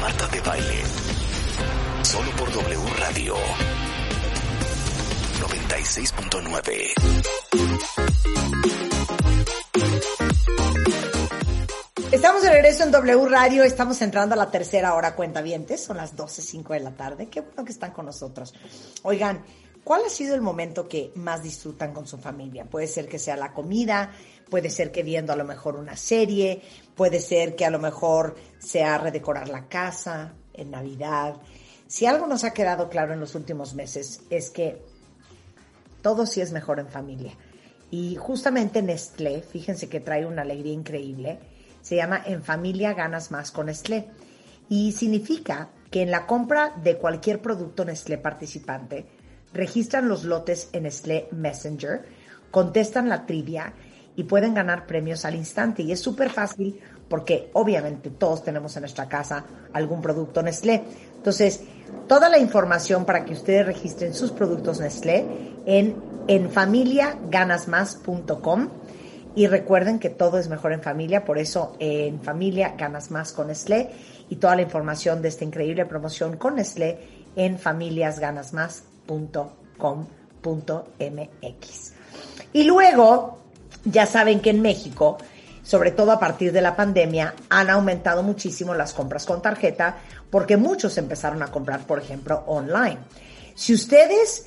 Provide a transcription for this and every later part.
Marta de Baile. Solo por W Radio. 96.9. Estamos de regreso en W Radio, estamos entrando a la tercera hora cuentavientes, son las 12.05 de la tarde, qué bueno que están con nosotros. Oigan, ¿cuál ha sido el momento que más disfrutan con su familia? Puede ser que sea la comida, puede ser que viendo a lo mejor una serie, puede ser que a lo mejor sea redecorar la casa en Navidad. Si algo nos ha quedado claro en los últimos meses es que todo sí es mejor en familia. Y justamente Nestlé, fíjense que trae una alegría increíble, se llama En familia ganas más con Nestlé. Y significa que en la compra de cualquier producto Nestlé participante, registran los lotes en Nestlé Messenger, contestan la trivia y pueden ganar premios al instante. Y es súper fácil porque obviamente todos tenemos en nuestra casa algún producto Nestlé. Entonces, toda la información para que ustedes registren sus productos Nestlé en enfamiliaganasmas.com y recuerden que todo es mejor en familia, por eso en familia ganas más con Nestlé y toda la información de esta increíble promoción con Nestlé en familiasganasmas.com.mx. Y luego, ya saben que en México, sobre todo a partir de la pandemia, han aumentado muchísimo las compras con tarjeta porque muchos empezaron a comprar, por ejemplo, online. Si ustedes,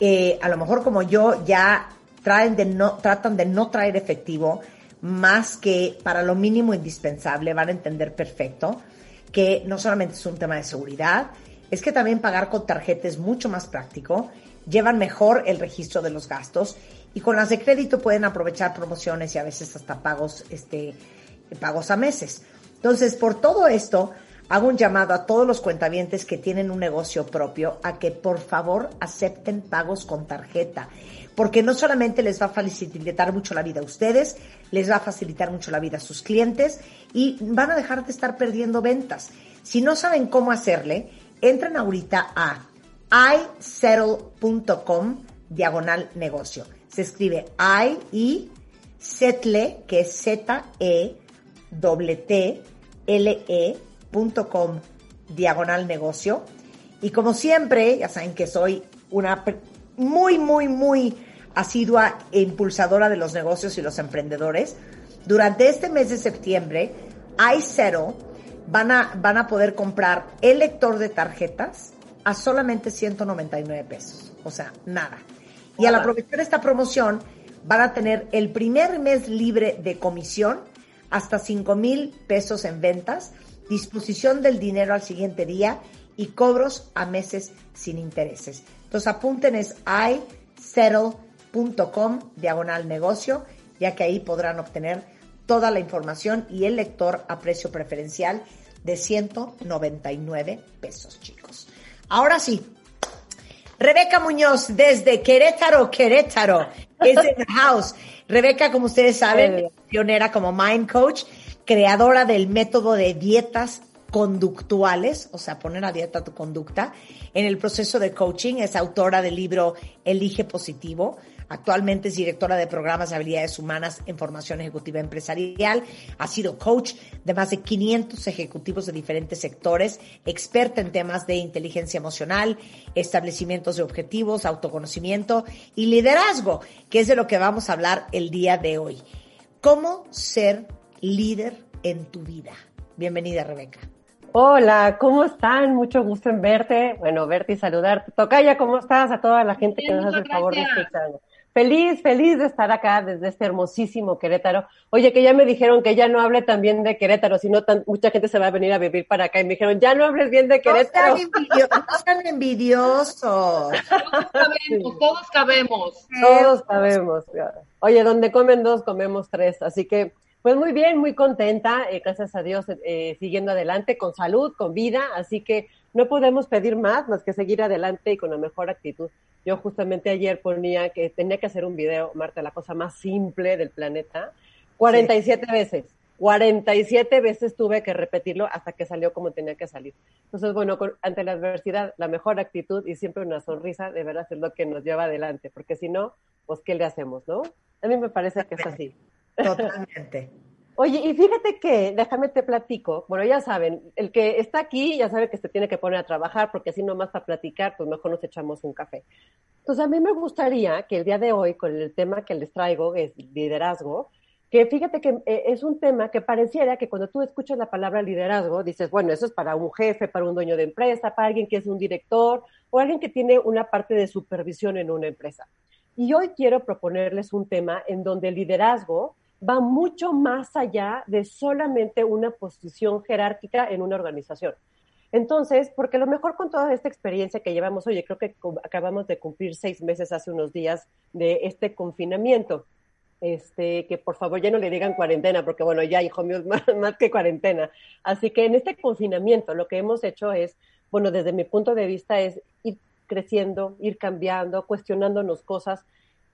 eh, a lo mejor como yo, ya traen de no, tratan de no traer efectivo más que para lo mínimo indispensable, van a entender perfecto que no solamente es un tema de seguridad, es que también pagar con tarjeta es mucho más práctico, llevan mejor el registro de los gastos y con las de crédito pueden aprovechar promociones y a veces hasta pagos, este, pagos a meses. Entonces, por todo esto, hago un llamado a todos los cuentavientes que tienen un negocio propio a que por favor acepten pagos con tarjeta porque no solamente les va a facilitar mucho la vida a ustedes, les va a facilitar mucho la vida a sus clientes y van a dejar de estar perdiendo ventas. Si no saben cómo hacerle, entren ahorita a isettle.com diagonal negocio. Se escribe i y setle, que es z e w t l e.com diagonal negocio. Y como siempre, ya saben que soy una muy, muy, muy asidua e impulsadora de los negocios y los emprendedores, durante este mes de septiembre, iSettle van a, van a poder comprar el lector de tarjetas a solamente 199 pesos. O sea, nada. Y al aprovechar esta promoción, van a tener el primer mes libre de comisión hasta 5 mil pesos en ventas, disposición del dinero al siguiente día y cobros a meses sin intereses. Entonces apunten es iSettle.com diagonal negocio, ya que ahí podrán obtener toda la información y el lector a precio preferencial de 199 pesos, chicos. Ahora sí, Rebeca Muñoz desde Querétaro, Querétaro, es en house. Rebeca, como ustedes saben, pionera como Mind Coach, creadora del método de dietas conductuales, o sea, poner a dieta tu conducta. En el proceso de coaching es autora del libro Elige Positivo. Actualmente es directora de programas de habilidades humanas en formación ejecutiva empresarial. Ha sido coach de más de 500 ejecutivos de diferentes sectores, experta en temas de inteligencia emocional, establecimientos de objetivos, autoconocimiento y liderazgo, que es de lo que vamos a hablar el día de hoy. ¿Cómo ser líder en tu vida? Bienvenida, Rebeca. Hola, ¿cómo están? Mucho gusto en verte. Bueno, verte y saludarte. Tocaya, ¿cómo estás? A toda la gente que nos hace el favor de escuchar. Feliz, feliz de estar acá desde este hermosísimo Querétaro. Oye, que ya me dijeron que ya no hable tan bien de Querétaro, sino tan, mucha gente se va a venir a vivir para acá. Y me dijeron, ya no hables bien de Querétaro. No sean envidiosos. Todos cabemos, todos cabemos. Todos cabemos. Oye, donde comen dos, comemos tres. Así que Pues muy bien, muy contenta, eh, gracias a Dios, eh, siguiendo adelante con salud, con vida, así que no podemos pedir más más que seguir adelante y con la mejor actitud. Yo justamente ayer ponía que tenía que hacer un video, Marta, la cosa más simple del planeta, 47 veces. 47 veces tuve que repetirlo hasta que salió como tenía que salir. Entonces, bueno, ante la adversidad, la mejor actitud y siempre una sonrisa de verdad es lo que nos lleva adelante, porque si no, pues, ¿qué le hacemos, no? A mí me parece que es así. Totalmente. Oye, y fíjate que, déjame te platico, bueno, ya saben, el que está aquí ya sabe que se tiene que poner a trabajar, porque así nomás para platicar, pues mejor nos echamos un café. Entonces, a mí me gustaría que el día de hoy, con el tema que les traigo, es liderazgo, que fíjate que eh, es un tema que pareciera que cuando tú escuchas la palabra liderazgo, dices, bueno, eso es para un jefe, para un dueño de empresa, para alguien que es un director o alguien que tiene una parte de supervisión en una empresa. Y hoy quiero proponerles un tema en donde el liderazgo va mucho más allá de solamente una posición jerárquica en una organización. Entonces, porque lo mejor con toda esta experiencia que llevamos, oye, creo que acabamos de cumplir seis meses hace unos días de este confinamiento, este, que por favor ya no le digan cuarentena, porque bueno, ya hijo mío, más que cuarentena. Así que en este confinamiento lo que hemos hecho es, bueno, desde mi punto de vista es ir creciendo, ir cambiando, cuestionándonos cosas.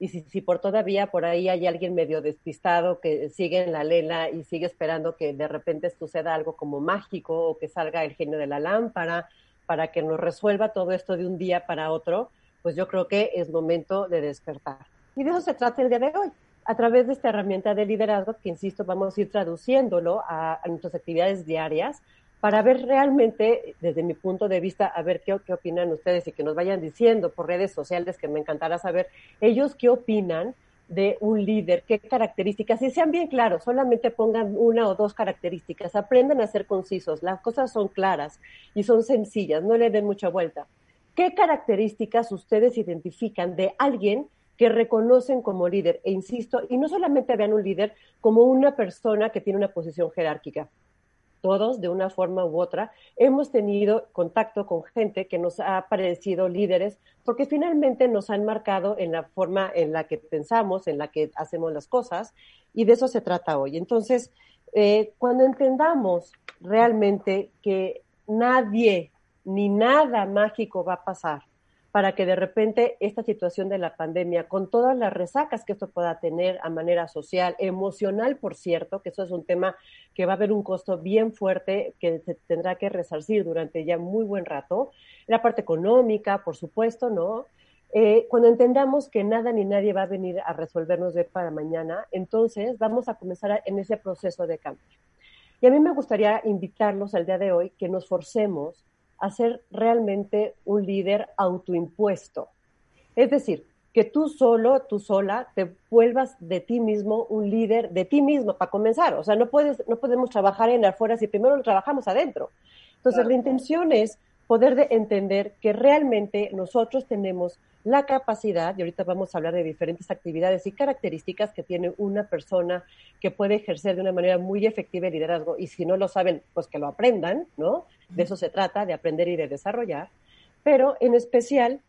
Y si, si, por todavía por ahí hay alguien medio despistado que sigue en la lela y sigue esperando que de repente suceda algo como mágico o que salga el genio de la lámpara para que nos resuelva todo esto de un día para otro, pues yo creo que es momento de despertar. Y de eso se trata el día de hoy. A través de esta herramienta de liderazgo, que insisto, vamos a ir traduciéndolo a, a nuestras actividades diarias, para ver realmente, desde mi punto de vista, a ver qué, opinan ustedes y que nos vayan diciendo por redes sociales, que me encantará saber ellos qué opinan de un líder, qué características, y sean bien claros, solamente pongan una o dos características, aprendan a ser concisos, las cosas son claras y son sencillas, no le den mucha vuelta. ¿Qué características ustedes identifican de alguien que reconocen como líder? E insisto, y no solamente vean un líder como una persona que tiene una posición jerárquica, todos, de una forma u otra, hemos tenido contacto con gente que nos ha parecido líderes, porque finalmente nos han marcado en la forma en la que pensamos, en la que hacemos las cosas, y de eso se trata hoy. Entonces, eh, cuando entendamos realmente que nadie ni nada mágico va a pasar, para que de repente esta situación de la pandemia, con todas las resacas que esto pueda tener a manera social, emocional, por cierto, que eso es un tema que va a haber un costo bien fuerte que se tendrá que resarcir durante ya muy buen rato, la parte económica, por supuesto, ¿no? Eh, cuando entendamos que nada ni nadie va a venir a resolvernos de para mañana, entonces vamos a comenzar en ese proceso de cambio. Y a mí me gustaría invitarlos al día de hoy que nos forcemos a ser realmente un líder autoimpuesto. Es decir, que tú solo, tú sola, te vuelvas de ti mismo un líder de ti mismo para comenzar. O sea, no puedes, no podemos trabajar en afuera si primero lo trabajamos adentro. Entonces, la intención es poder de entender que realmente nosotros tenemos la capacidad, y ahorita vamos a hablar de diferentes actividades y características que tiene una persona que puede ejercer de una manera muy efectiva el liderazgo, y si no lo saben, pues que lo aprendan, ¿no? De eso se trata, de aprender y de desarrollar, pero en especial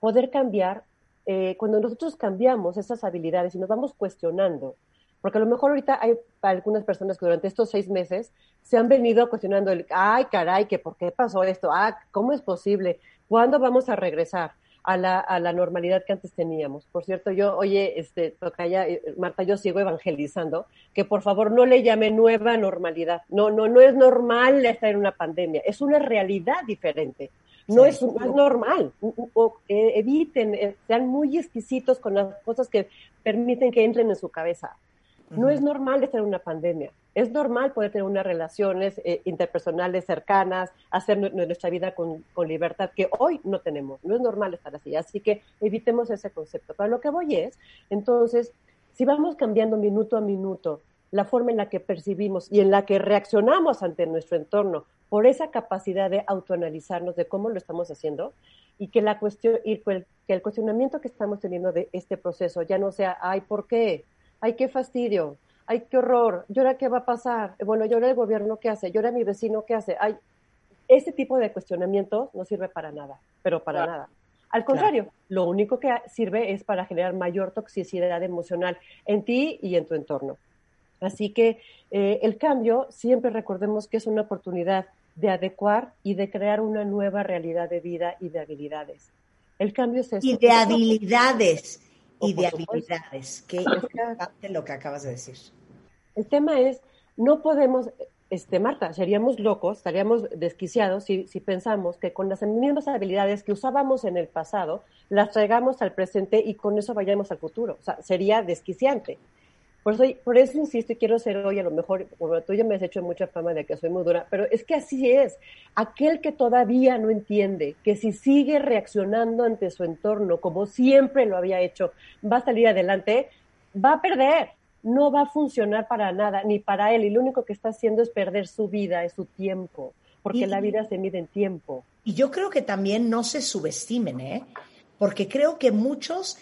poder cambiar, eh, cuando nosotros cambiamos esas habilidades y nos vamos cuestionando, porque a lo mejor ahorita hay algunas personas que durante estos seis meses se han venido cuestionando el, ay, caray, que por qué pasó esto, ah, ¿cómo es posible? ¿Cuándo vamos a regresar? A la, a la normalidad que antes teníamos. Por cierto, yo, oye, este, Tocaya, eh, Marta, yo sigo evangelizando, que por favor no le llame nueva normalidad. No, no, no es normal estar en una pandemia, es una realidad diferente. No, es, no es normal. O, eh, eviten, eh, sean muy exquisitos con las cosas que permiten que entren en su cabeza. No es normal estar en una pandemia. Es normal poder tener unas relaciones eh, interpersonales cercanas, hacer nuestra vida con, con, libertad, que hoy no tenemos. No es normal estar así. Así que evitemos ese concepto. Pero lo que voy es, entonces, si vamos cambiando minuto a minuto la forma en la que percibimos y en la que reaccionamos ante nuestro entorno por esa capacidad de autoanalizarnos de cómo lo estamos haciendo y que la cuestión y que el cuestionamiento que estamos teniendo de este proceso ya no sea ay por qué ay, qué fastidio, ay, qué horror, ¿y ahora qué va a pasar? Bueno, ¿y ahora el gobierno qué hace? ¿Y ahora mi vecino qué hace? Ay, ese tipo de cuestionamientos no sirve para nada, pero para nada. Al contrario, lo único que sirve es para generar mayor toxicidad emocional en ti y en tu entorno. Así que eh, el cambio siempre recordemos que es una oportunidad de adecuar y de crear una nueva realidad de vida y de habilidades. El cambio es eso. Y de habilidades. Y de habilidades. Importante lo que acabas de decir. El tema es, no podemos, este, Marta, seríamos locos, estaríamos desquiciados si, si, pensamos que con las mismas habilidades que usábamos en el pasado, las traigamos al presente y con eso vayamos al futuro. O sea, sería desquiciante. Por eso, por eso insisto y quiero ser hoy, a lo mejor, bueno, tú ya me has hecho mucha fama de que soy muy dura, pero es que así es. Aquel que todavía no entiende que si sigue reaccionando ante su entorno como siempre lo había hecho, va a salir adelante, va a perder. No va a funcionar para nada, ni para él. Y lo único que está haciendo es perder su vida, es su tiempo, porque y, la vida se mide en tiempo. Y yo creo que también no se subestimen, ¿eh? Porque creo que muchos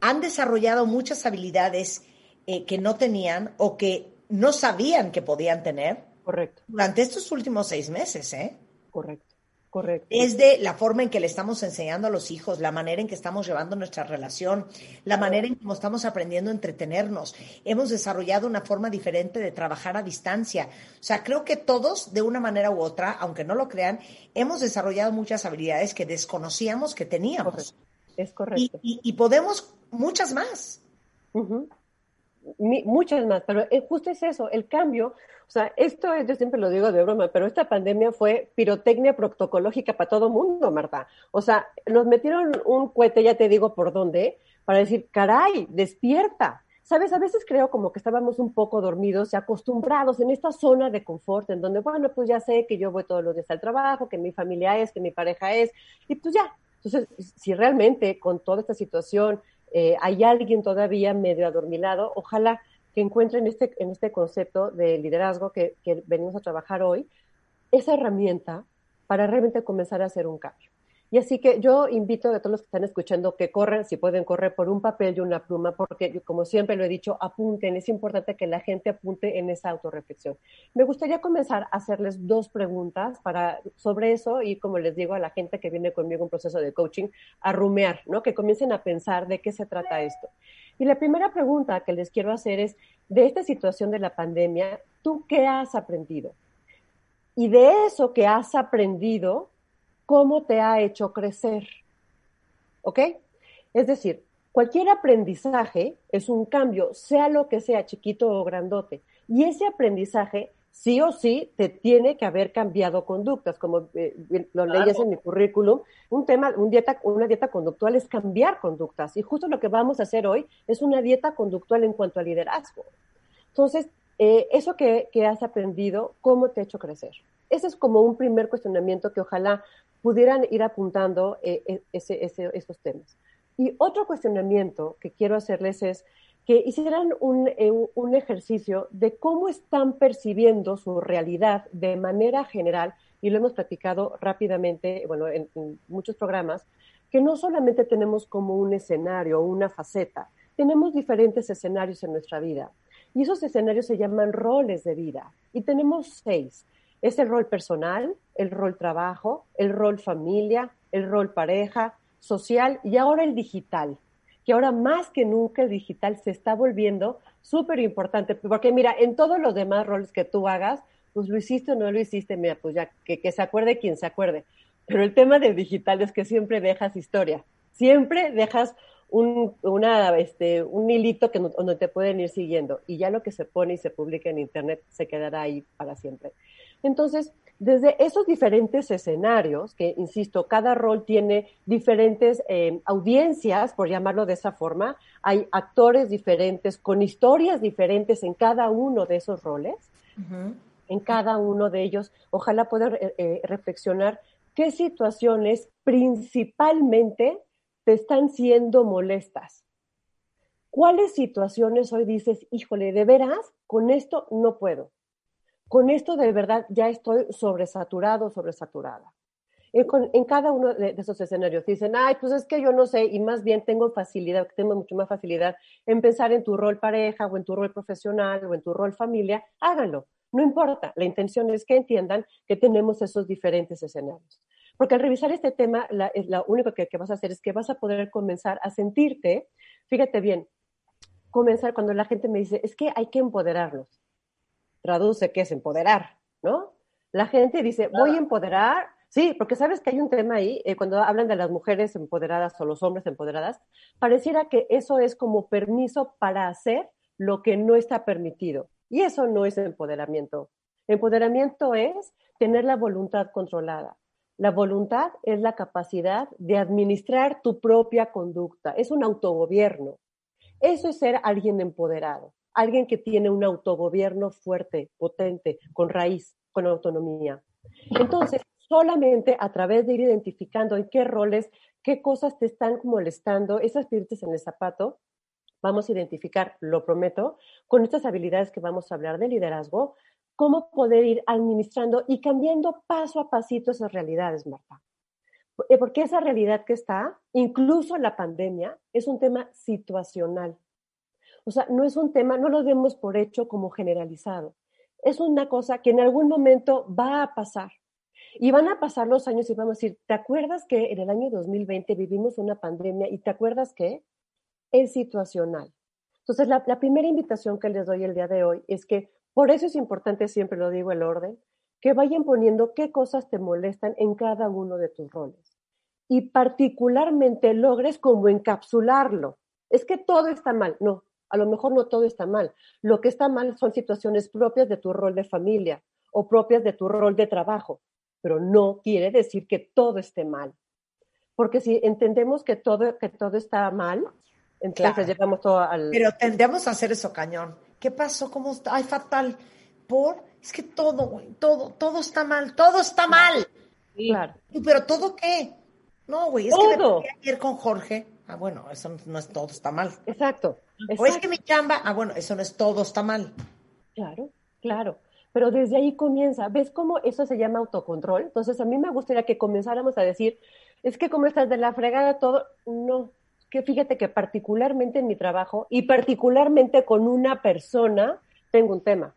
han desarrollado muchas habilidades eh, que no tenían o que no sabían que podían tener. Correcto. Durante estos últimos seis meses, ¿eh? Correcto. Correcto. Es de la forma en que le estamos enseñando a los hijos, la manera en que estamos llevando nuestra relación, la manera en cómo estamos aprendiendo a entretenernos. Hemos desarrollado una forma diferente de trabajar a distancia. O sea, creo que todos, de una manera u otra, aunque no lo crean, hemos desarrollado muchas habilidades que desconocíamos que teníamos. Correcto. Es correcto. Y, y, y podemos muchas más. Uh -huh muchas más, pero justo es eso, el cambio, o sea, esto es, yo siempre lo digo de broma, pero esta pandemia fue pirotecnia protocológica para todo mundo, Marta. O sea, nos metieron un cohete, ya te digo por dónde, para decir, caray, despierta. Sabes, a veces creo como que estábamos un poco dormidos y acostumbrados en esta zona de confort, en donde, bueno, pues ya sé que yo voy todos los días al trabajo, que mi familia es, que mi pareja es, y pues ya. Entonces, si realmente con toda esta situación eh, hay alguien todavía medio adormilado, ojalá que encuentren este, en este concepto de liderazgo que, que venimos a trabajar hoy, esa herramienta para realmente comenzar a hacer un cambio. Y así que yo invito a todos los que están escuchando que corran, si pueden correr por un papel y una pluma, porque como siempre lo he dicho, apunten, es importante que la gente apunte en esa autorreflexión. Me gustaría comenzar a hacerles dos preguntas para, sobre eso y como les digo a la gente que viene conmigo un proceso de coaching, a rumear, ¿no? Que comiencen a pensar de qué se trata esto. Y la primera pregunta que les quiero hacer es, de esta situación de la pandemia, ¿tú qué has aprendido? Y de eso que has aprendido, cómo te ha hecho crecer. ¿Ok? Es decir, cualquier aprendizaje es un cambio, sea lo que sea, chiquito o grandote. Y ese aprendizaje, sí o sí, te tiene que haber cambiado conductas, como eh, lo leyes en mi currículum. Un tema, un dieta, una dieta conductual es cambiar conductas. Y justo lo que vamos a hacer hoy es una dieta conductual en cuanto al liderazgo. Entonces, eh, eso que, que has aprendido, ¿cómo te ha hecho crecer? Ese es como un primer cuestionamiento que ojalá pudieran ir apuntando eh, ese, esos temas. Y otro cuestionamiento que quiero hacerles es que hicieran un, eh, un, ejercicio de cómo están percibiendo su realidad de manera general, y lo hemos platicado rápidamente, bueno, en, en muchos programas, que no solamente tenemos como un escenario o una faceta, tenemos diferentes escenarios en nuestra vida. Y esos escenarios se llaman roles de vida. Y tenemos seis. Es el rol personal, el rol trabajo, el rol familia, el rol pareja, social y ahora el digital, que ahora más que nunca el digital se está volviendo súper importante, porque mira, en todos los demás roles que tú hagas, pues lo hiciste o no lo hiciste, mira, pues ya que, se acuerde quien se acuerde. Pero el tema del digital es que siempre dejas historia, siempre dejas un, una, este, un hilito que no, donde te pueden ir siguiendo y ya lo que se pone y se publica en Internet se quedará ahí para siempre. Entonces, desde esos diferentes escenarios, que insisto, cada rol tiene diferentes eh, audiencias, por llamarlo de esa forma, hay actores diferentes, con historias diferentes en cada uno de esos roles, uh -huh. en cada uno de ellos, ojalá poder eh, eh, reflexionar qué situaciones principalmente te están siendo molestas. ¿Cuáles situaciones hoy dices, híjole, de veras, con esto no puedo? Con esto de verdad ya estoy sobresaturado, sobresaturada. En, con, en cada uno de, esos escenarios dicen, ay, pues es que yo no sé, y más bien tengo facilidad, tengo mucho más facilidad en pensar en tu rol pareja o en tu rol profesional o en tu rol familia, háganlo. No importa, la intención es que entiendan que tenemos esos diferentes escenarios. Porque al revisar este tema, la, lo único que, que vas a hacer es que vas a poder comenzar a sentirte, fíjate bien, comenzar cuando la gente me dice, es que hay que empoderarlos. Traduce qué es empoderar, ¿no? La gente dice, voy a empoderar, sí, porque sabes que hay un tema ahí, eh, cuando hablan de las mujeres empoderadas o los hombres empoderadas, pareciera que eso es como permiso para hacer lo que no está permitido. Y eso no es empoderamiento. Empoderamiento es tener la voluntad controlada. La voluntad es la capacidad de administrar tu propia conducta. Es un autogobierno. Eso es ser alguien empoderado, alguien que tiene un autogobierno fuerte, potente, con raíz, con autonomía. Entonces, solamente a través de ir identificando en qué roles, qué cosas te están molestando, esas piedritas en el zapato, vamos a identificar, lo prometo, con estas habilidades que vamos a hablar de liderazgo, cómo poder ir administrando y cambiando paso a pasito esas realidades, Marta. Eh, porque esa realidad que está, incluso la pandemia, es un tema situacional. O sea, no es un tema, no lo demos por hecho como generalizado. Es una cosa que en algún momento va a pasar. Y van a pasar los años y vamos a decir, ¿te acuerdas que en el año 2020 vivimos una pandemia y te acuerdas que es situacional? Entonces, la, la primera invitación que les doy el día de hoy es que por eso es importante, siempre lo digo, el orden, que vayan poniendo qué cosas te molestan en cada uno de tus roles. Y particularmente logres como encapsularlo. Es que todo está mal. No, a lo mejor no todo está mal. Lo que está mal son situaciones propias de tu rol de familia o propias de tu rol de trabajo, pero no quiere decir que todo esté mal. Porque si entendemos que todo, que todo está mal, entonces llevamos todo al... Pero tendemos a hacer eso cañón. ¿Qué pasó? ¿Cómo está? Ay, fatal. ¿Por? Es que todo, todo, todo está mal, todo está mal. Claro. ¿Pero todo qué? No, güey, es que me ayer con Jorge. Ah, bueno, eso no es todo está mal. Exacto, O es que mi chamba, ah, bueno, eso no es todo está mal. Claro, claro. Pero desde ahí comienza. ¿Ves cómo eso se llama autocontrol? Entonces, a mí me gustaría que comenzáramos a decir, es que como estás de la fregada todo, no, que fíjate que particularmente en mi trabajo y particularmente con una persona tengo un tema,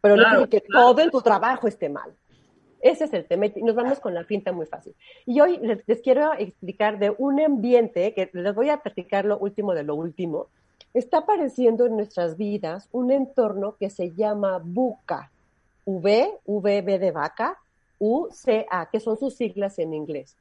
pero no quiero que todo en tu trabajo esté mal. Ese es el tema y nos vamos con la pinta muy fácil. Y hoy les, les, quiero explicar de un ambiente que les voy a platicar lo último de lo último. Está apareciendo en nuestras vidas un entorno que se llama VUCA, V, V, B de vaca, U, C, A, que son sus siglas en inglés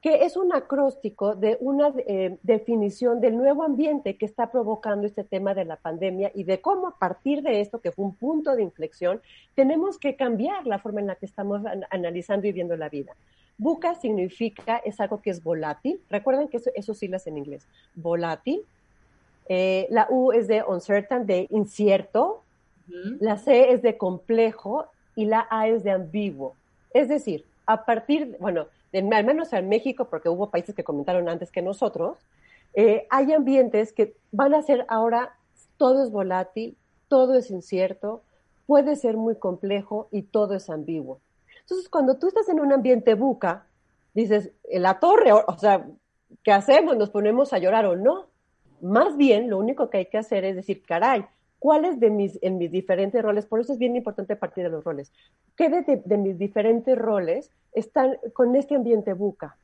que es un acróstico de una eh, definición del nuevo ambiente que está provocando este tema de la pandemia y de cómo a partir de esto, que fue un punto de inflexión, tenemos que cambiar la forma en la que estamos analizando y viendo la vida. Buca significa, es algo que es volátil. Recuerden que eso, eso siglas en inglés. Volátil. Eh, la U es de uncertain, de incierto. La C es de complejo y la A es de ambiguo. Es decir, a partir, bueno, al menos en México, porque hubo países que comentaron antes que nosotros, eh, hay ambientes que van a ser ahora, todo es volátil, todo es incierto, puede ser muy complejo y todo es ambiguo. Entonces, cuando tú estás en un ambiente buca, dices, la torre, o sea, ¿qué hacemos? ¿Nos ponemos a llorar o no? Más bien, lo único que hay que hacer es decir, caray, cuáles de mis, en mis diferentes roles, por eso es bien importante partir de los roles, qué de, mis diferentes roles están con este ambiente buca.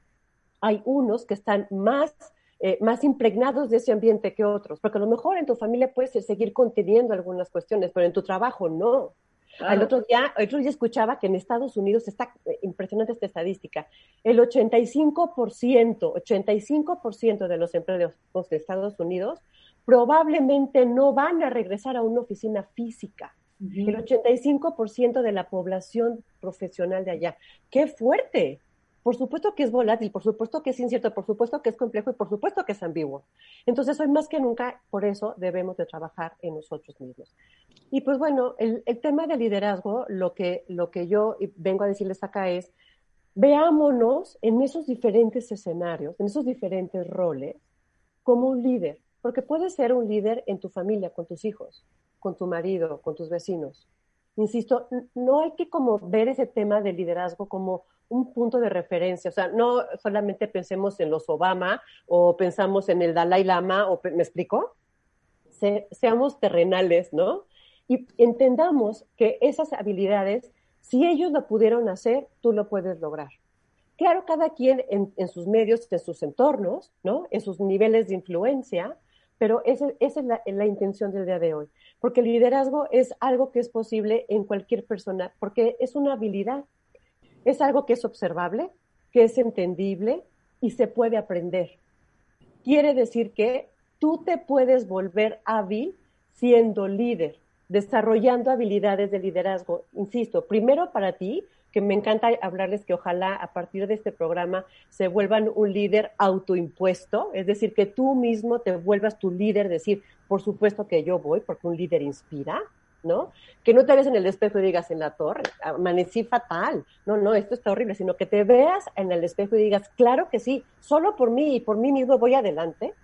Hay unos que están más, eh, más impregnados de ese ambiente que otros, porque a lo mejor en tu familia puedes seguir conteniendo algunas cuestiones, pero en tu trabajo no. El otro día, el otro día escuchaba que en Estados Unidos está eh, impresionante esta estadística. El 85%, 85% de los empleados de Estados Unidos probablemente no van a regresar a una oficina física. El 85% de la población profesional de allá. ¡Qué fuerte! Por supuesto que es volátil, por supuesto que es incierto, por supuesto que es complejo y por supuesto que es ambiguo. Entonces, hoy más que nunca, por eso debemos de trabajar en nosotros mismos. Y pues bueno, el, el tema del liderazgo, lo que, lo que yo vengo a decirles acá es, veámonos en esos diferentes escenarios, en esos diferentes roles, como un líder porque puedes ser un líder en tu familia, con tus hijos, con tu marido, con tus vecinos. Insisto, no hay que como ver ese tema del liderazgo como un punto de referencia. O sea, no solamente pensemos en los Obama o pensamos en el Dalai Lama, ¿me explico? seamos terrenales, ¿no? Y entendamos que esas habilidades, si ellos lo pudieron hacer, tú lo puedes lograr. Claro, cada quien en, sus medios, en sus entornos, ¿no? En sus niveles de influencia, Pero esa, es la, intención del día de hoy, porque el liderazgo es algo que es posible en cualquier persona, porque es una habilidad, es algo que es observable, que es entendible y se puede aprender. Quiere decir que tú te puedes volver hábil siendo líder, desarrollando habilidades de liderazgo. Insisto, primero para ti, que me encanta hablarles que ojalá a partir de este programa se vuelvan un líder autoimpuesto, es decir, que tú mismo te vuelvas tu líder, decir, por supuesto que yo voy, porque un líder inspira, ¿no? Que no te ves en el espejo y digas en la torre, amanecí fatal, no, no, esto está horrible, sino que te veas en el espejo y digas, claro que sí, solo por mí y por mí mismo voy adelante.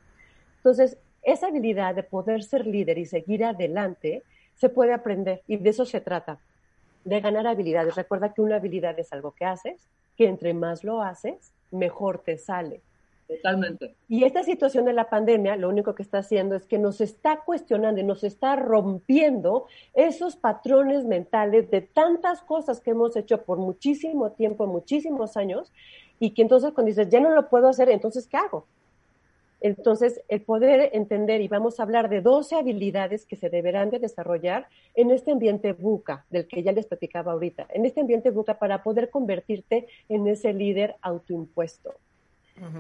Entonces, esa habilidad de poder ser líder y seguir adelante se puede aprender y de eso se trata de ganar habilidades. Recuerda que una habilidad es algo que haces, que entre más lo haces, mejor te sale. Totalmente. Y esta situación de la pandemia lo único que está haciendo es que nos está cuestionando y nos está rompiendo esos patrones mentales de tantas cosas que hemos hecho por muchísimo tiempo, muchísimos años, y que entonces cuando dices, ya no lo puedo hacer, entonces, ¿qué hago? Entonces, el poder entender, y vamos a hablar de 12 habilidades que se deberán de desarrollar en este ambiente buca, del que ya les platicaba ahorita, en este ambiente buca para poder convertirte en ese líder autoimpuesto.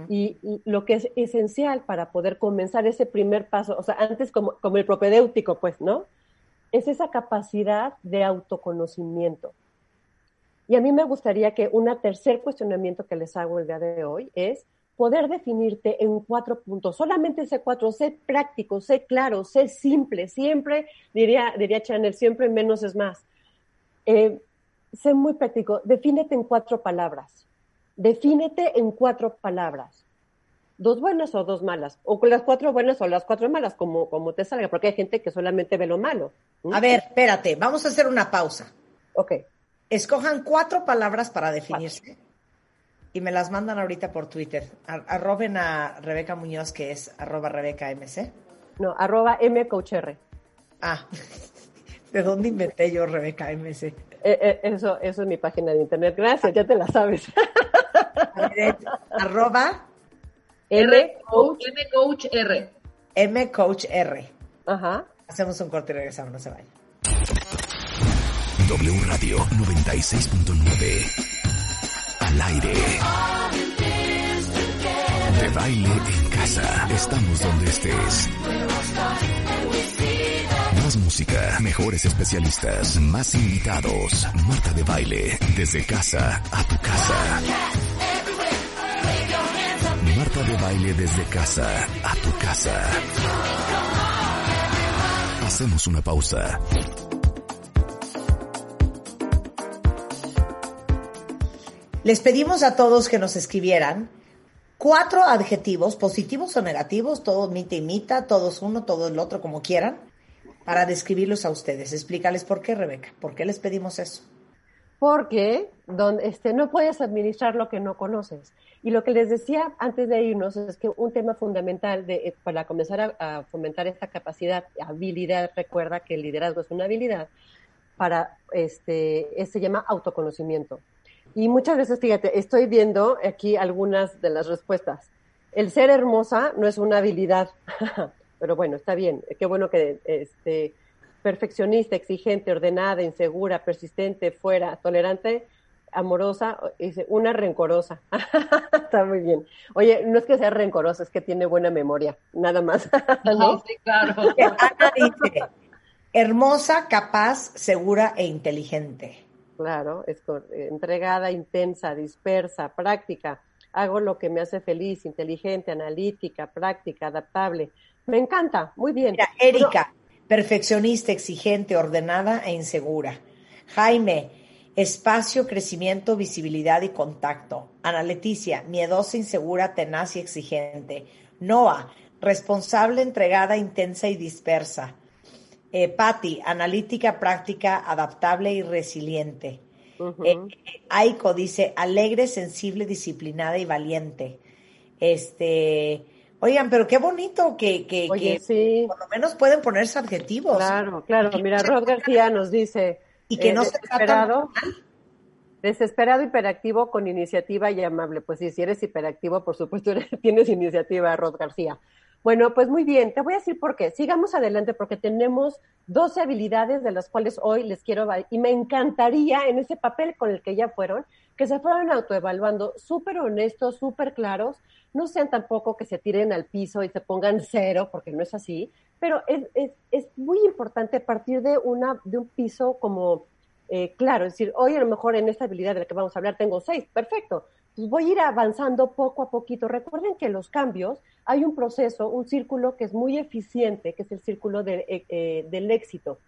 Y, lo que es esencial para poder comenzar ese primer paso, o sea, antes como, como el propedéutico, pues, ¿no? Es esa capacidad de autoconocimiento. Y a mí me gustaría que un tercer cuestionamiento que les hago el día de hoy es, poder definirte en cuatro puntos. Solamente sé cuatro, sé práctico, sé claro, sé simple. Siempre, diría, diría Chanel, siempre menos es más. Eh, sé muy práctico. Defínete en cuatro palabras. Defínete en cuatro palabras. Dos buenas o dos malas. O con las cuatro buenas o las cuatro malas, como, como te salga, porque hay gente que solamente ve lo malo. A ver, espérate, vamos a hacer una pausa. Ok. Escojan cuatro palabras para definirse y me las mandan ahorita por Twitter. Arroben a Rebeca Muñoz, que es arroba Rebeca MC. No, arroba MCoachR. Ah, ¿de dónde inventé yo Rebeca MC? Eh, eh, eso, eso es mi página de internet. Gracias, ya te la sabes. arroba MCoachR. MCoachR. Ajá. Hacemos un corte y regresamos, no se vayan. W Radio 96.9 al aire. De baile en casa. Estamos donde estés. Más música, mejores especialistas, más invitados. Marta de baile, desde casa a tu casa. De baile desde casa a tu casa. Hacemos una pausa. Les pedimos a todos que nos escribieran cuatro adjetivos, positivos o negativos, todos mita y mita, todos uno, todo el otro, como quieran, para describirlos a ustedes. Explícales por qué, Rebeca, por qué les pedimos eso. Porque donde, este, no puedes administrar lo que no conoces. Y lo que les decía antes de irnos es que un tema fundamental de, eh, para comenzar a, fomentar esta capacidad, habilidad, recuerda que el liderazgo es una habilidad, para este, se llama autoconocimiento. Y muchas veces, fíjate, estoy viendo aquí algunas de las respuestas. El ser hermosa no es una habilidad, pero bueno, está bien. Qué bueno que este, perfeccionista, exigente, ordenada, insegura, persistente, fuera, tolerante, amorosa, dice, una rencorosa. Está muy bien. Oye, no es que sea rencorosa, es que tiene buena memoria, nada más. ¿no? sí, claro. Ana dice, hermosa, capaz, segura e inteligente. Claro, es entregada, intensa, dispersa, práctica. Hago lo que me hace feliz, inteligente, analítica, práctica, adaptable. Me encanta, muy bien. Mira, Erika, perfeccionista, exigente, ordenada e insegura. Jaime, espacio, crecimiento, visibilidad y contacto. Ana Leticia, miedosa, insegura, tenaz y exigente. Noah, responsable, entregada, intensa y dispersa. Eh, Patti, analítica, práctica, adaptable y resiliente. Eh, Aiko dice, alegre, sensible, disciplinada y valiente. Este, oigan, pero qué bonito que, que, por lo menos pueden ponerse adjetivos. Claro, claro. Mira, Rod García nos dice. Y que no eh, desesperado, Desesperado, hiperactivo, con iniciativa y amable. Pues sí, si eres hiperactivo, por supuesto, tienes iniciativa, Rod García. Bueno, pues muy bien, te voy a decir por qué. Sigamos adelante porque tenemos 12 habilidades de las cuales hoy les quiero y me encantaría en ese papel con el que ya fueron, que se fueran autoevaluando súper honestos, súper claros, no sean tampoco que se tiren al piso y se pongan cero, porque no es así, pero es, es, es muy importante partir de, una, de un piso como eh, claro, es decir, hoy a lo mejor en esta habilidad de la que vamos a hablar tengo seis, perfecto, pues voy a ir avanzando poco a poquito. Recuerden que los cambios hay un proceso, un círculo que es muy eficiente, que es el círculo de, eh, eh, del éxito.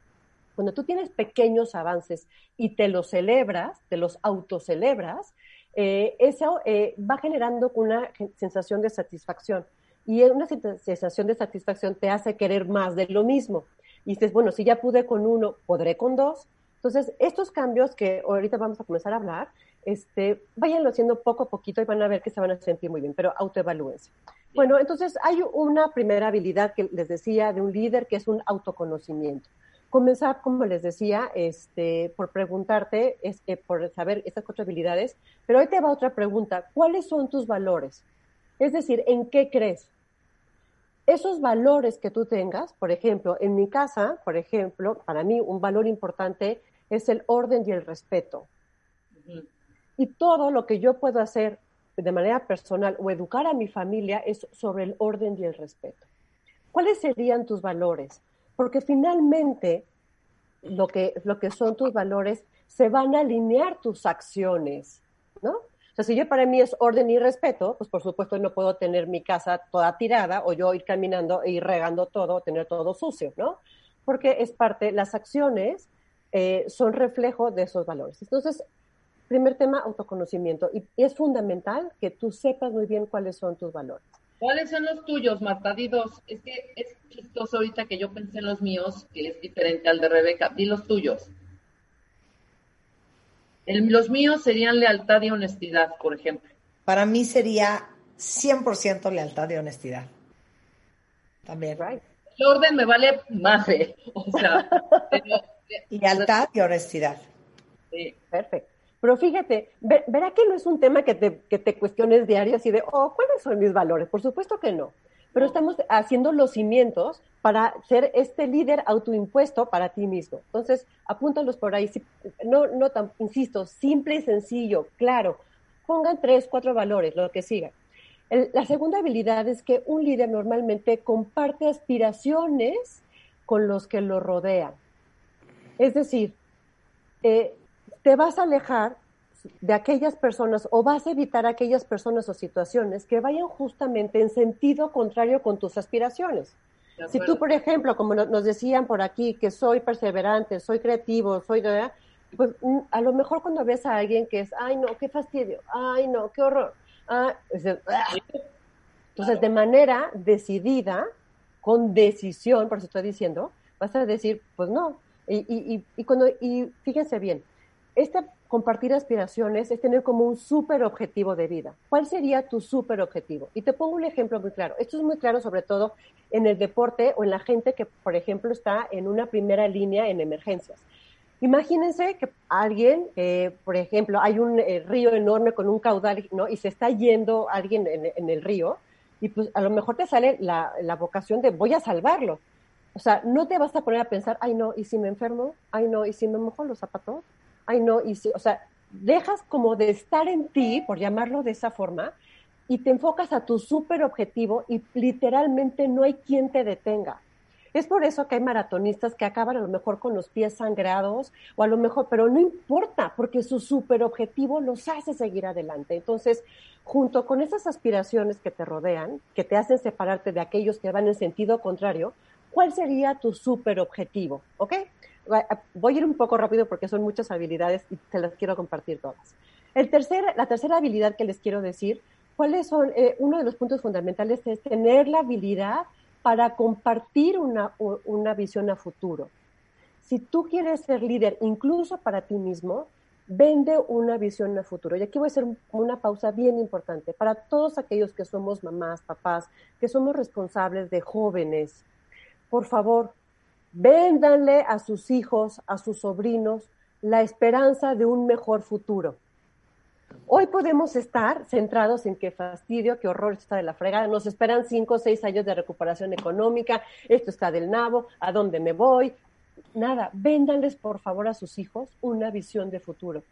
Cuando tú tienes pequeños avances y te los celebras, te los autocelebras, eh, eso va generando una sensación de satisfacción. Y una sensación de satisfacción te hace querer más de lo mismo. Y dices, bueno, si ya pude con uno, podré con dos. Entonces, estos cambios que ahorita vamos a comenzar a hablar, este, váyanlo haciendo poco a poquito y van a ver que se van a sentir muy bien, pero autoevalúense. Bueno, entonces hay una primera habilidad que les decía de un líder que es un autoconocimiento. Comenzar, como les decía, este, por preguntarte, es, por saber estas cuatro habilidades, pero hoy te va otra pregunta. ¿Cuáles son tus valores? Es decir, ¿en qué crees? Esos valores que tú tengas, por ejemplo, en mi casa, por ejemplo, para mí un valor importante es el orden y el respeto. Y todo lo que yo puedo hacer de manera personal o educar a mi familia es sobre el orden y el respeto. ¿Cuáles serían tus valores? Porque finalmente lo que, lo que son tus valores se van a alinear tus acciones, ¿no? O sea, si yo para mí es orden y respeto, pues por supuesto no puedo tener mi casa toda tirada o yo ir caminando e ir regando todo, tener todo sucio, ¿no? Porque es parte, las acciones eh, son reflejo de esos valores. Entonces, primer tema, autoconocimiento. Y, es fundamental que tú sepas muy bien cuáles son tus valores. ¿Cuáles son los tuyos, Marta? Di dos. Es que es chistoso ahorita que yo pensé en los míos, que es diferente al de Rebeca. Di los tuyos. los míos serían lealtad y honestidad, por ejemplo. Para mí sería 100% lealtad y honestidad. También. Right. El orden me vale más, o sea. lealtad y honestidad. Sí. Perfecto. Pero fíjate, verá que no es un tema que te, que te cuestiones diario así de, oh, ¿cuáles son mis valores? Por supuesto que no. Pero estamos haciendo los cimientos para ser este líder autoimpuesto para ti mismo. Entonces, apúntalos por ahí. No, no tan, insisto, simple y sencillo, claro. Pongan tres, cuatro valores, lo que siga. la segunda habilidad es que un líder normalmente comparte aspiraciones con los que lo rodean. Es decir, eh, te vas a alejar de aquellas personas o vas a evitar aquellas personas o situaciones que vayan justamente en sentido contrario con tus aspiraciones. Si tú, por ejemplo, como nos decían por aquí, que soy perseverante, soy creativo, soy de, pues mm, a lo mejor cuando ves a alguien que es, ay no, qué fastidio, ay no, qué horror, ah, ah". entonces de manera decidida, con decisión, por eso estoy diciendo, vas a decir, pues no. Y, y, y, cuando, y fíjense bien, este compartir aspiraciones es tener como un súper objetivo de vida. ¿Cuál sería tu súper objetivo? Y te pongo un ejemplo muy claro. Esto es muy claro sobre todo en el deporte o en la gente que, por ejemplo, está en una primera línea en emergencias. Imagínense que alguien, eh, por ejemplo, hay un eh, río enorme con un caudal, ¿no? Y se está yendo alguien en, el río, y pues a lo mejor te sale la, la, vocación de voy a salvarlo. O sea, no te vas a poner a pensar, ay no, ¿y si me enfermo? Ay no, ¿y si me mojo los zapatos? Ay no, y o sea, dejas como de estar en ti, por llamarlo de esa forma, y te enfocas a tu súper objetivo y literalmente no hay quien te detenga. Es por eso que hay maratonistas que acaban a lo mejor con los pies sangrados o a lo mejor, pero no importa, porque su súper objetivo los hace seguir adelante. Entonces, junto con esas aspiraciones que te rodean, que te hacen separarte de aquellos que van en sentido contrario, ¿cuál sería tu súper objetivo? ¿Ok? Voy a ir un poco rápido porque son muchas habilidades y te las quiero compartir todas. El tercer, la tercera habilidad que les quiero decir, ¿cuáles son? Eh, uno de los puntos fundamentales es tener la habilidad para compartir una, una visión a futuro. Si tú quieres ser líder, incluso para ti mismo, vende una visión a futuro. Y aquí voy a hacer una pausa bien importante para todos aquellos que somos mamás, papás, que somos responsables de jóvenes. Por favor, Véndanle a sus hijos, a sus sobrinos, la esperanza de un mejor futuro. Hoy podemos estar centrados en qué fastidio, qué horror está de la fregada, nos esperan cinco o seis años de recuperación económica, esto está del nabo, a dónde me voy. Nada, véndanles por favor a sus hijos una visión de futuro.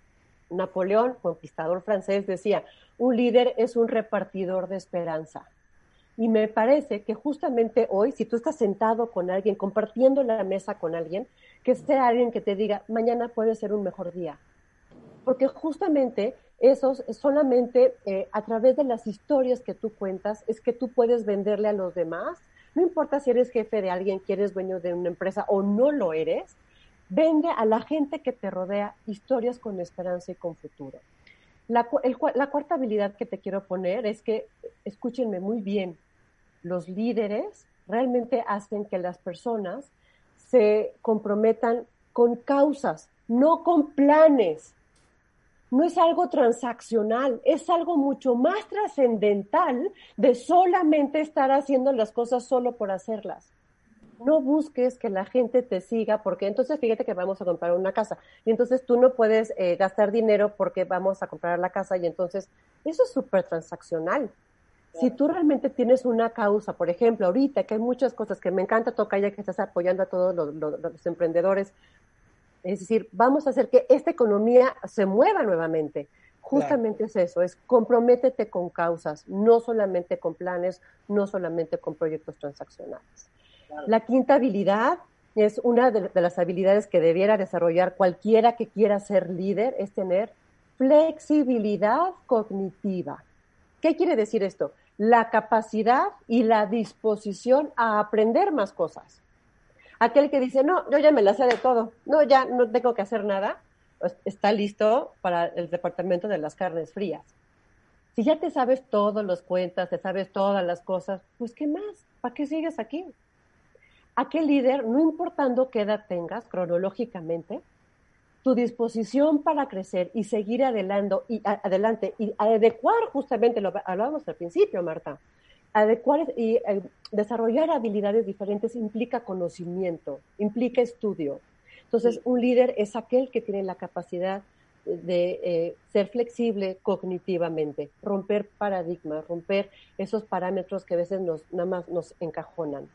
Napoleón, conquistador francés, decía, un líder es un repartidor de esperanza. Y me parece que justamente hoy, si tú estás sentado con alguien, compartiendo la mesa con alguien, que sea alguien que te diga, mañana puede ser un mejor día. Porque justamente esos, solamente eh, a través de las historias que tú cuentas, es que tú puedes venderle a los demás. No importa si eres jefe de alguien, que eres dueño de una empresa o no lo eres, vende a la gente que te rodea historias con esperanza y con futuro. La, la cuarta habilidad que te quiero poner es que, escúchenme muy bien, los líderes realmente hacen que las personas se comprometan con causas, no con planes. No es algo transaccional, es algo mucho más trascendental de solamente estar haciendo las cosas solo por hacerlas. No busques que la gente te siga, porque entonces fíjate que vamos a comprar una casa y entonces tú no puedes eh, gastar dinero porque vamos a comprar la casa y entonces eso es súper transaccional. Si tú realmente tienes una causa, por ejemplo, ahorita que hay muchas cosas que me encanta tocar ya que estás apoyando a todos los, emprendedores, es decir, vamos a hacer que esta economía se mueva nuevamente. Justamente es eso, es comprométete con causas, no solamente con planes, no solamente con proyectos transaccionales. La quinta habilidad es una de, las habilidades que debiera desarrollar cualquiera que quiera ser líder, es tener flexibilidad cognitiva. ¿Qué quiere decir esto? La capacidad y la disposición a aprender más cosas. Aquel que dice, no, yo ya me la sé de todo, no, ya no tengo que hacer nada, pues, está listo para el departamento de las carnes frías. Si ya te sabes todos los cuentas, te sabes todas las cosas, pues ¿qué más? ¿Para qué sigues aquí? Aquel líder, no importando qué edad tengas cronológicamente, tu disposición para crecer y seguir adelante y, adelante y adecuar, justamente lo hablábamos al principio, Marta, adecuar y eh, desarrollar habilidades diferentes implica conocimiento, implica estudio. Entonces, un líder es aquel que tiene la capacidad de eh, ser flexible cognitivamente, romper paradigmas, romper esos parámetros que a veces nos, nada más nos encajonan.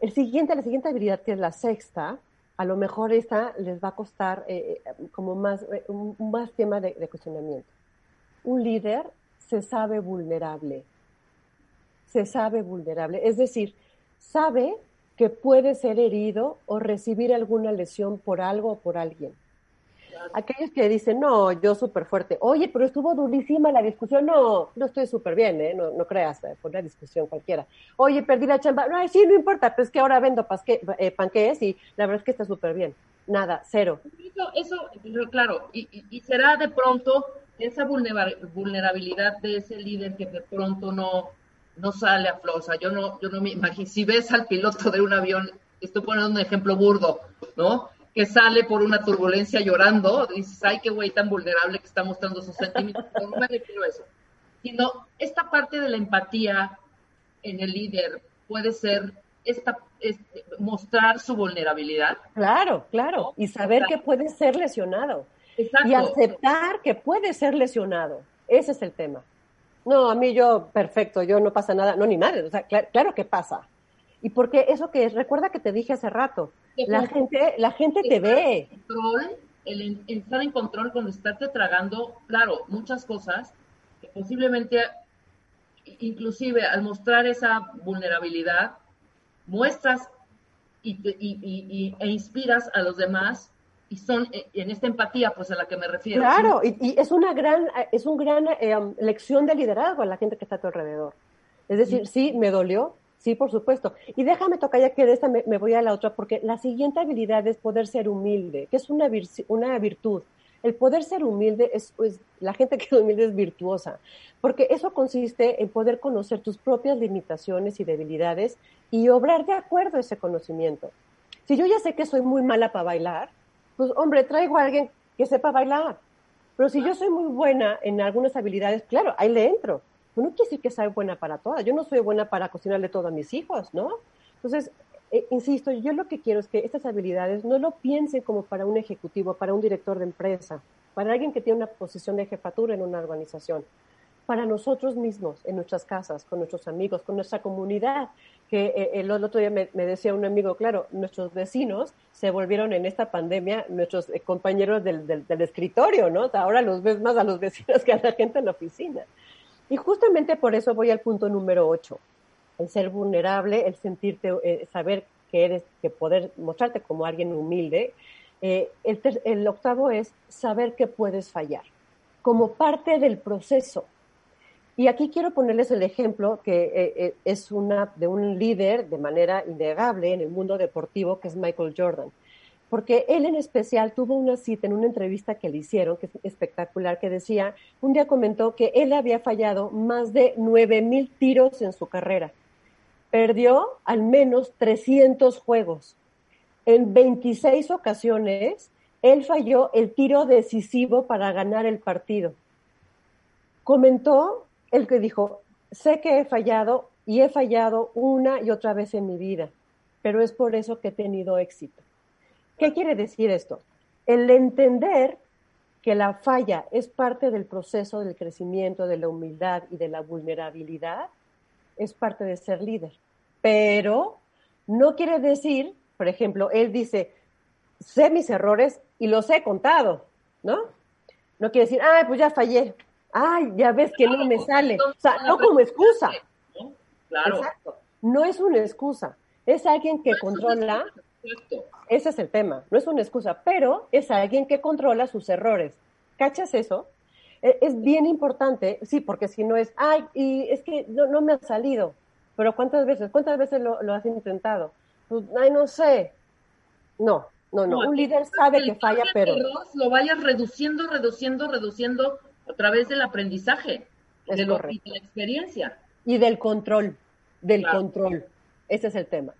El siguiente, la siguiente habilidad, que es la sexta, a lo mejor esta les va a costar eh, eh, como más, eh, más tema de, cuestionamiento. Un líder se sabe vulnerable, se sabe vulnerable, es decir, sabe que puede ser herido o recibir alguna lesión por algo o por alguien aquellos que dicen, no, yo súper fuerte, oye, pero estuvo durísima la discusión, no, no estoy súper bien, ¿eh? no, no creas, eh, fue una discusión cualquiera. Oye, perdí la chamba, no, sí, no importa, pues que ahora vendo pasque, eh, panqués y la verdad es que está súper bien. Nada, cero. Eso, eso claro, y, y, será de pronto esa vulnerabilidad de ese líder que de pronto no, no sale a flosa. Yo no, yo no me imagino, si ves al piloto de un avión, estoy poniendo un ejemplo burdo, ¿no? Que sale por una turbulencia llorando, dices, ay, qué güey tan vulnerable que está mostrando sus sentimientos, no me refiero a eso, sino esta parte de la empatía en el líder puede ser esta, mostrar su vulnerabilidad. Claro, claro, y saber que puede ser lesionado. Exacto. Y aceptar que puede ser lesionado. Ese es el tema. No, a mí yo, perfecto, yo no pasa nada, no, ni madre, o sea, claro que pasa. Y porque eso que es, recuerda que te dije hace rato, la gente, la gente te ve. Control, el, estar en control cuando estarte tragando, claro, muchas cosas que posiblemente, inclusive al mostrar esa vulnerabilidad, muestras y, e inspiras a los demás y son eh, en esta empatía pues a la que me refiero. Claro, y, es una gran, es un gran eh, um, lección de liderazgo a la gente que está a tu alrededor. Es decir, sí, me dolió, Sí, por supuesto. Y déjame tocar ya que de esta me, voy a la otra, porque la siguiente habilidad es poder ser humilde, que es una, una virtud. El poder ser humilde es, pues, la gente que es humilde es virtuosa, porque eso consiste en poder conocer tus propias limitaciones y debilidades y obrar de acuerdo a ese conocimiento. Si yo ya sé que soy muy mala para bailar, pues hombre, traigo a alguien que sepa bailar. Pero si yo soy muy buena en algunas habilidades, claro, ahí le entro no quiere decir que sea buena para todas. Yo no soy buena para cocinarle todo a mis hijos, ¿no? Entonces, eh, insisto, yo lo que quiero es que estas habilidades no lo piensen como para un ejecutivo, para un director de empresa. para alguien que tiene una posición de jefatura en una organización, para nosotros mismos, en nuestras casas, con nuestros amigos, con nuestra comunidad. Que eh, el otro día me, decía un amigo, claro, nuestros vecinos se volvieron en esta pandemia nuestros eh, compañeros del, del, escritorio, ¿no? ahora los ves más a los vecinos que a la gente en la oficina. Y justamente por eso voy al punto número 8, el ser vulnerable, el sentirte, eh, saber que eres, que poder mostrarte como alguien humilde. el, el octavo es saber que puedes fallar como parte del proceso y aquí quiero ponerles el ejemplo que eh, eh, es una de un líder de manera innegable en el mundo deportivo, que es Michael Jordan. Porque él en especial tuvo una cita en una entrevista que le hicieron, que es espectacular, que decía, un día comentó que él había fallado más de 9 mil tiros en su carrera. Perdió al menos 300 juegos. En 26 ocasiones, él falló el tiro decisivo para ganar el partido. Comentó el que dijo, sé que he fallado y he fallado una y otra vez en mi vida, pero es por eso que he tenido éxito. ¿Qué quiere decir esto? El entender que la falla es parte del proceso del crecimiento, de la humildad y de la vulnerabilidad, es parte de ser líder. Pero no quiere decir, por ejemplo, él dice, sé mis errores y los he contado, ¿no? No quiere decir, ah, pues ya fallé, ay, ya ves que no me sale. O sea, no como excusa. Claro. Exacto. No es una excusa. Es alguien que controla. Ese es el tema. No es una excusa, pero es alguien que controla sus errores. ¿Cachas eso? E, es bien importante, sí, porque si no es, ay, y es que no, me ha salido. Pero ¿cuántas veces? ¿Cuántas veces lo, has intentado? Pues, ay, no sé. No, no, no. Un líder sabe que falla, pero. Lo vayas reduciendo, reduciendo, reduciendo a través del aprendizaje, de, la experiencia. Y del control, del control. Ese es el tema.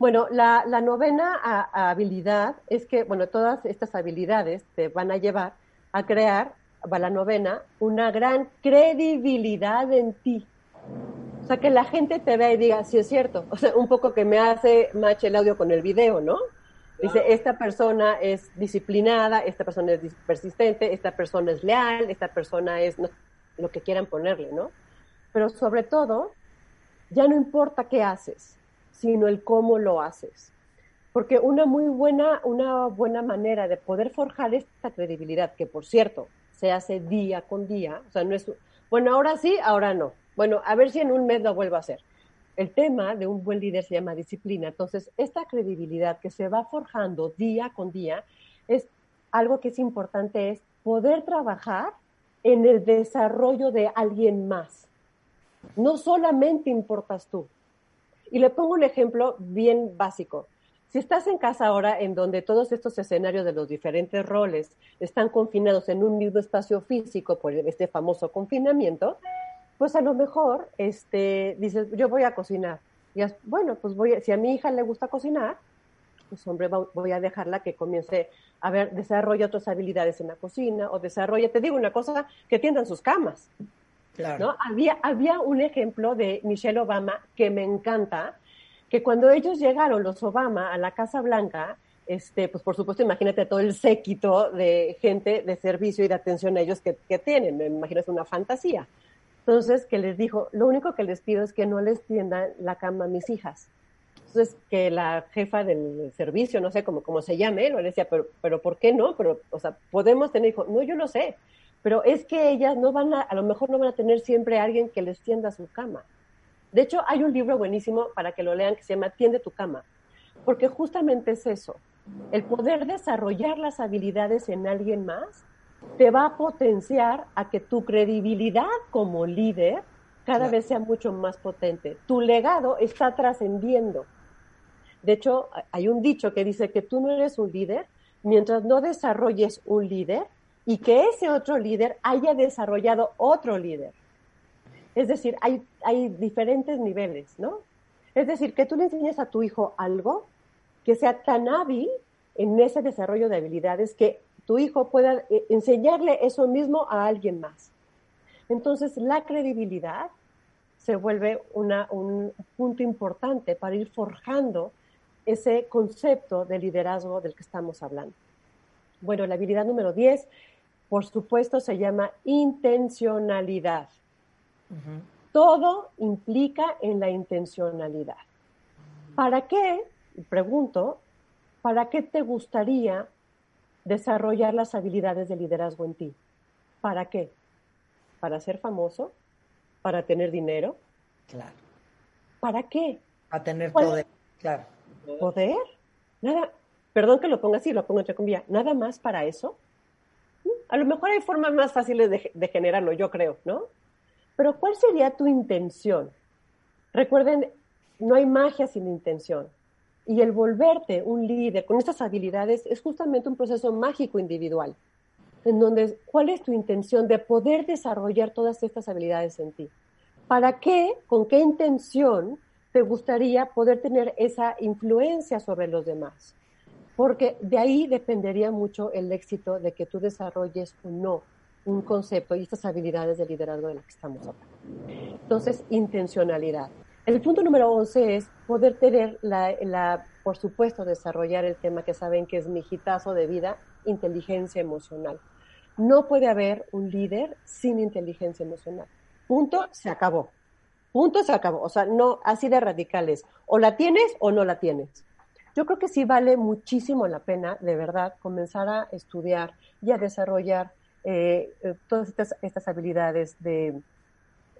Bueno, la, novena habilidad es que, bueno, todas estas habilidades te van a llevar a crear, va la novena, una gran credibilidad en ti. O sea, que la gente te vea y diga, sí es cierto. O sea, un poco que me hace match el audio con el video, ¿no? Dice, esta persona es disciplinada, esta persona es persistente, esta persona es leal, esta persona es lo que quieran ponerle, ¿no? Pero sobre todo, ya no importa qué haces, sino el cómo lo haces. Porque una muy buena, una buena manera de poder forjar esta credibilidad, que por cierto, se hace día con día, o sea, no es, bueno, ahora sí, ahora no. Bueno, a ver si en un mes lo vuelvo a hacer el tema de un buen líder se llama disciplina. Entonces, esta credibilidad que se va forjando día con día es algo que es importante, es poder trabajar en el desarrollo de alguien más. No solamente importas tú. Y le pongo un ejemplo bien básico. Si estás en casa ahora en donde todos estos escenarios de los diferentes roles están confinados en un mismo espacio físico por este famoso confinamiento, pues a lo mejor este, dices, yo voy a cocinar. Y bueno, pues voy si a mi hija le gusta cocinar, pues hombre, voy a dejarla que comience a ver, desarrolla otras habilidades en la cocina o desarrolla, te digo una cosa, que tiendan sus camas. ¿No? Había, había un ejemplo de Michelle Obama que me encanta, que cuando ellos llegaron, los Obama, a la Casa Blanca, este, pues por supuesto, imagínate todo el séquito de gente de servicio y de atención a ellos que, que tienen, me imagino es una fantasía. Entonces, que les dijo, lo único que les pido es que no les tiendan la cama a mis hijas. Entonces, que la jefa del servicio, no sé cómo, cómo se llame, lo decía, pero, pero ¿por qué no? Pero, o sea, podemos tener hijos. No, yo lo sé, pero es que ellas no van a, a lo mejor no van a tener siempre a alguien que les tienda su cama. De hecho, hay un libro buenísimo para que lo lean que se llama Tiende tu cama, porque justamente es eso, el poder desarrollar las habilidades en alguien más te va a potenciar a que tu credibilidad como líder cada vez sea mucho más potente. Tu legado está trascendiendo. De hecho, hay un dicho que dice que tú no eres un líder mientras no desarrolles un líder y que ese otro líder haya desarrollado otro líder. Es decir, hay, hay diferentes niveles, ¿no? Es decir, que tú le enseñes a tu hijo algo que sea tan hábil en ese desarrollo de habilidades que tu hijo pueda eh, enseñarle eso mismo a alguien más. Entonces, la credibilidad se vuelve un punto importante para ir forjando ese concepto de liderazgo del que estamos hablando. Bueno, la habilidad número 10 por supuesto, se llama intencionalidad. Todo implica en la intencionalidad. ¿Para qué, pregunto, para qué te gustaría desarrollar las habilidades de liderazgo en ti? ¿Para qué? ¿Para ser famoso? ¿Para tener dinero? Claro. ¿Para qué? Para tener poder, claro. ¿Poder? Nada, perdón que lo ponga así, lo pongo entre comillas, nada más para eso. A lo mejor hay formas más fáciles de, generarlo, yo creo, ¿no? Pero ¿cuál sería tu intención? Recuerden, no hay magia sin intención. Y el volverte un líder con estas habilidades es justamente un proceso mágico individual, en donde cuál es tu intención de poder desarrollar todas estas habilidades en ti. ¿Para qué, con qué intención te gustaría poder tener esa influencia sobre los demás? Porque de ahí dependería mucho el éxito de que tú desarrolles o no un concepto y estas habilidades de liderazgo de las que estamos hablando. Entonces, intencionalidad. El punto número 11 es poder tener la, por supuesto, desarrollar el tema que saben que es mi hitazo de vida, inteligencia emocional. No puede haber un líder sin inteligencia emocional. Punto, se acabó. Punto, se acabó. O sea, no así de radicales. O la tienes o no la tienes yo creo que sí vale muchísimo la pena, de verdad, comenzar a estudiar y a desarrollar eh, eh, todas estas, habilidades de,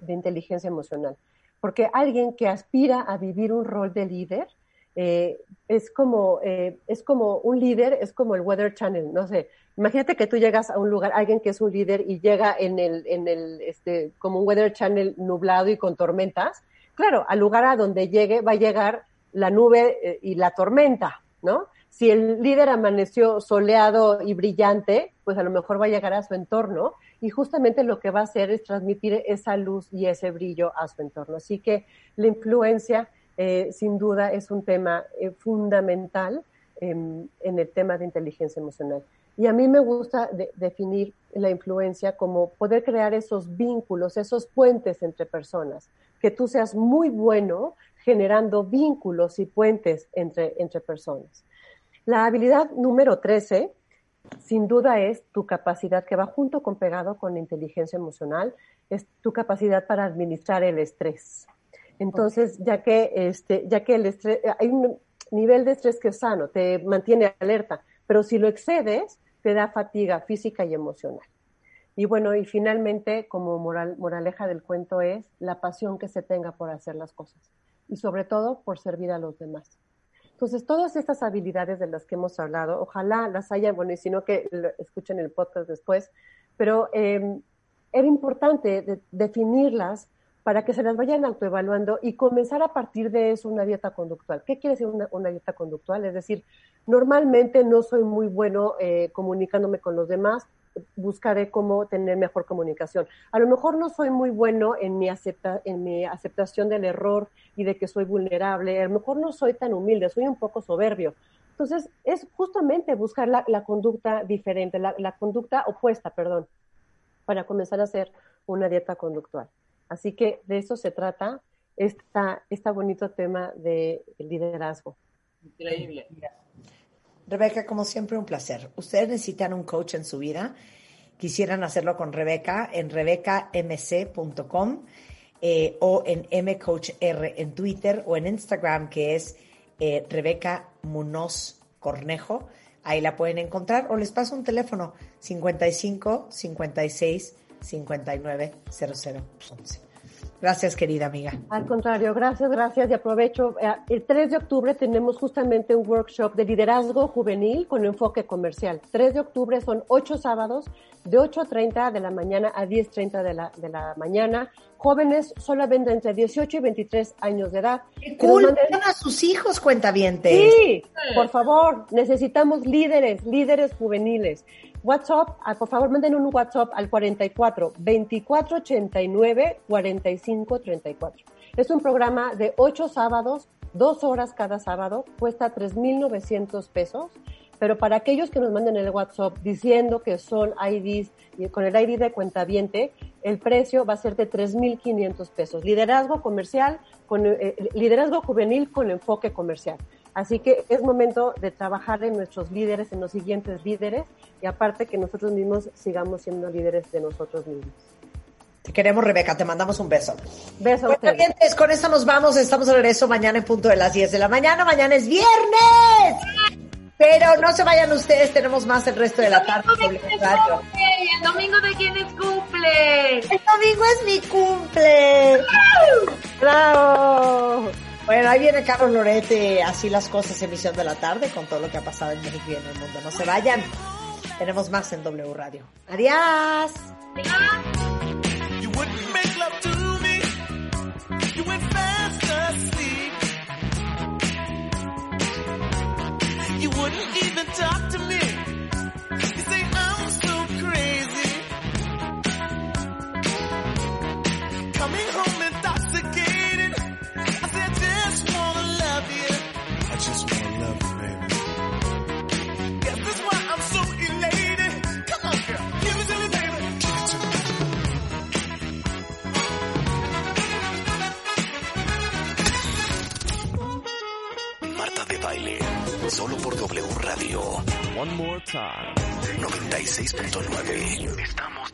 inteligencia emocional. Porque alguien que aspira a vivir un rol de líder, eh, es, como, es como un líder, es como el Weather Channel, no sé. Imagínate que tú llegas a un lugar, alguien que es un líder y llega en el, en el, este, como un Weather Channel nublado y con tormentas. Claro, al lugar a donde llegue va a llegar la nube eh, y la tormenta, ¿no? Si el líder amaneció soleado y brillante, pues a lo mejor va a llegar a su entorno y justamente lo que va a hacer es transmitir esa luz y ese brillo a su entorno. Así que la influencia, eh, sin duda, es un tema eh, fundamental en el tema de inteligencia emocional. Y a mí me gusta definir la influencia como poder crear esos vínculos, esos puentes entre personas, que tú seas muy bueno generando vínculos y puentes entre, entre personas. La habilidad número 13, sin duda, es tu capacidad que va junto con pegado con la inteligencia emocional, es tu capacidad para administrar el estrés. Entonces, ya que, este, ya que el estrés, hay un nivel de estrés que es sano, te mantiene alerta, pero si lo excedes, te da fatiga física y emocional. Y bueno, y finalmente, como moral, moraleja del cuento es la pasión que se tenga por hacer las cosas y sobre todo por servir a los demás. Entonces, todas estas habilidades de las que hemos hablado, ojalá las hayan, bueno, y si no que escuchen el podcast después, pero eh, era importante definirlas para que se las vayan autoevaluando y comenzar a partir de eso una dieta conductual. ¿Qué quiere decir una, dieta conductual? Es decir, normalmente no soy muy bueno eh, comunicándome con los demás, buscaré cómo tener mejor comunicación. A lo mejor no soy muy bueno en mi, acepta, en mi aceptación del error y de que soy vulnerable, a lo mejor no soy tan humilde, soy un poco soberbio. Entonces, es justamente buscar la, conducta diferente, la, conducta opuesta, perdón, para comenzar a hacer una dieta conductual. Así que de eso se trata esta, este bonito tema de liderazgo. Increíble. Rebeca, como siempre, un placer. Ustedes necesitan un coach en su vida. Quisieran hacerlo con Rebeca en rebecamc.com eh, o en mcoachr en Twitter o en Instagram, que es eh, Rebeca Munoz Cornejo. Ahí la pueden encontrar o les paso un teléfono 55 56 59 0011. Gracias, querida amiga. Al contrario, gracias, gracias. Y aprovecho, eh, el 3 de octubre tenemos justamente un workshop de liderazgo juvenil con enfoque comercial. 3 de octubre son 8 sábados, de 8.30 de la mañana a 10.30 de la, de la mañana. Jóvenes solamente entre 18 y 23 años de edad. ¡Qué cool! a sus hijos, cuentavientes. Sí, por favor, necesitamos líderes, líderes juveniles. WhatsApp, ah, por favor, manden un WhatsApp al 44 24 89 45 34. Es un programa de ocho sábados, dos horas cada sábado, cuesta 3.900 pesos, pero para aquellos que nos manden el WhatsApp diciendo que son IDs, con el ID de cuenta viente, el precio va a ser de 3.500 pesos. Liderazgo comercial, con, eh, liderazgo juvenil con enfoque comercial. Así que es momento de trabajar en nuestros líderes, en los siguientes líderes, y aparte que nosotros mismos sigamos siendo líderes de nosotros mismos. Te queremos, Rebeca, te mandamos un beso. Beso a Bueno, bien, con esto nos vamos. Estamos de regreso mañana en punto de las 10 de la mañana. Mañana es viernes. Pero no se vayan ustedes, tenemos más el resto de la tarde. ¿De sobre quién es cumple? ¿El domingo de quién es cumple? El domingo es mi cumple. ¡Bravo! Bueno, ahí viene Carlos Lorete, así las cosas, emisión de la tarde, con todo lo que ha pasado en México y en el mundo. No se vayan. Tenemos más en W Radio. Adiós. You wouldn't even talk to me. W Radio One more time. 96.9. Estamos